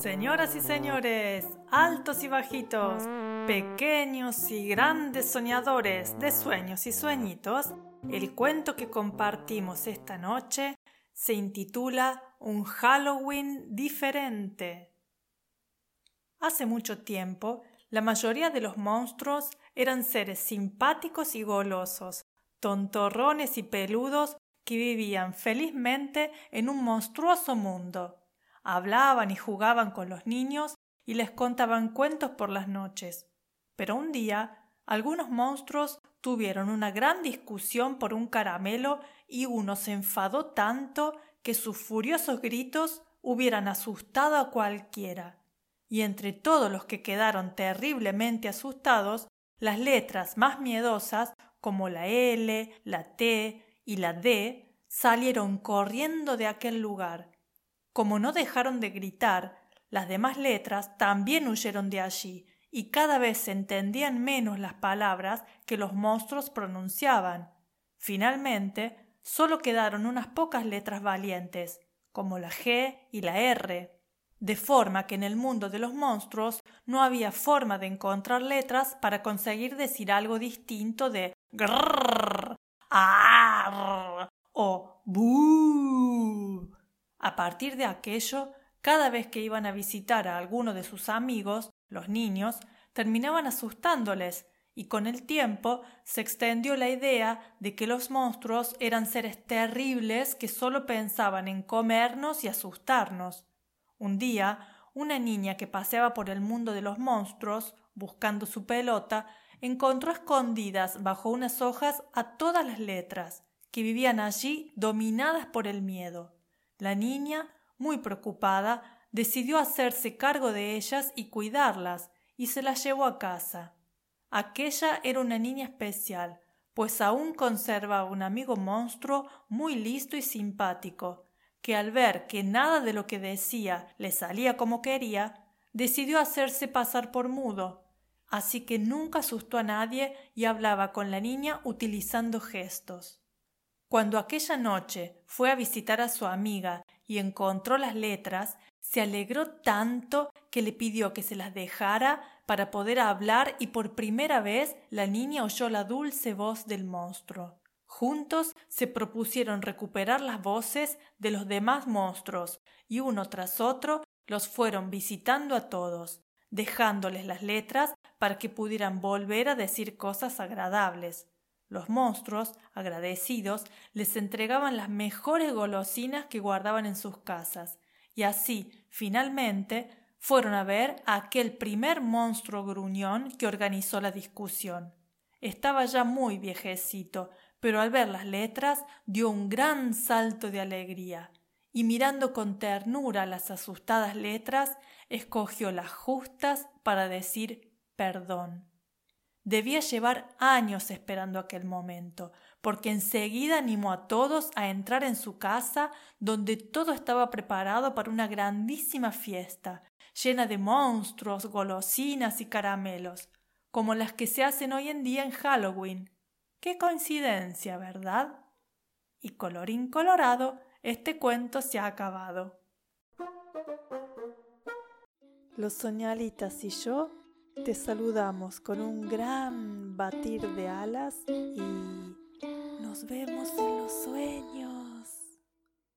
Señoras y señores, altos y bajitos, pequeños y grandes soñadores de sueños y sueñitos, el cuento que compartimos esta noche se intitula Un Halloween diferente. Hace mucho tiempo, la mayoría de los monstruos eran seres simpáticos y golosos, tontorrones y peludos que vivían felizmente en un monstruoso mundo hablaban y jugaban con los niños y les contaban cuentos por las noches. Pero un día algunos monstruos tuvieron una gran discusión por un caramelo y uno se enfadó tanto que sus furiosos gritos hubieran asustado a cualquiera. Y entre todos los que quedaron terriblemente asustados, las letras más miedosas, como la L, la T y la D, salieron corriendo de aquel lugar como no dejaron de gritar, las demás letras también huyeron de allí, y cada vez se entendían menos las palabras que los monstruos pronunciaban. Finalmente, solo quedaron unas pocas letras valientes, como la G y la R, de forma que en el mundo de los monstruos no había forma de encontrar letras para conseguir decir algo distinto de grrr, ar o bu. A partir de aquello, cada vez que iban a visitar a alguno de sus amigos, los niños, terminaban asustándoles, y con el tiempo se extendió la idea de que los monstruos eran seres terribles que solo pensaban en comernos y asustarnos. Un día, una niña que paseaba por el mundo de los monstruos, buscando su pelota, encontró escondidas bajo unas hojas a todas las letras, que vivían allí dominadas por el miedo. La niña, muy preocupada, decidió hacerse cargo de ellas y cuidarlas, y se las llevó a casa. Aquella era una niña especial, pues aún conserva un amigo monstruo muy listo y simpático, que al ver que nada de lo que decía le salía como quería, decidió hacerse pasar por mudo, así que nunca asustó a nadie y hablaba con la niña utilizando gestos. Cuando aquella noche fue a visitar a su amiga y encontró las letras, se alegró tanto que le pidió que se las dejara para poder hablar y por primera vez la niña oyó la dulce voz del monstruo. Juntos se propusieron recuperar las voces de los demás monstruos y uno tras otro los fueron visitando a todos, dejándoles las letras para que pudieran volver a decir cosas agradables. Los monstruos, agradecidos, les entregaban las mejores golosinas que guardaban en sus casas, y así, finalmente, fueron a ver a aquel primer monstruo gruñón que organizó la discusión. Estaba ya muy viejecito, pero al ver las letras dio un gran salto de alegría y mirando con ternura las asustadas letras, escogió las justas para decir perdón. Debía llevar años esperando aquel momento, porque enseguida animó a todos a entrar en su casa, donde todo estaba preparado para una grandísima fiesta, llena de monstruos, golosinas y caramelos, como las que se hacen hoy en día en Halloween. Qué coincidencia, ¿verdad? Y colorín colorado, este cuento se ha acabado. Los soñalitas y yo te saludamos con un gran batir de alas y nos vemos en los sueños.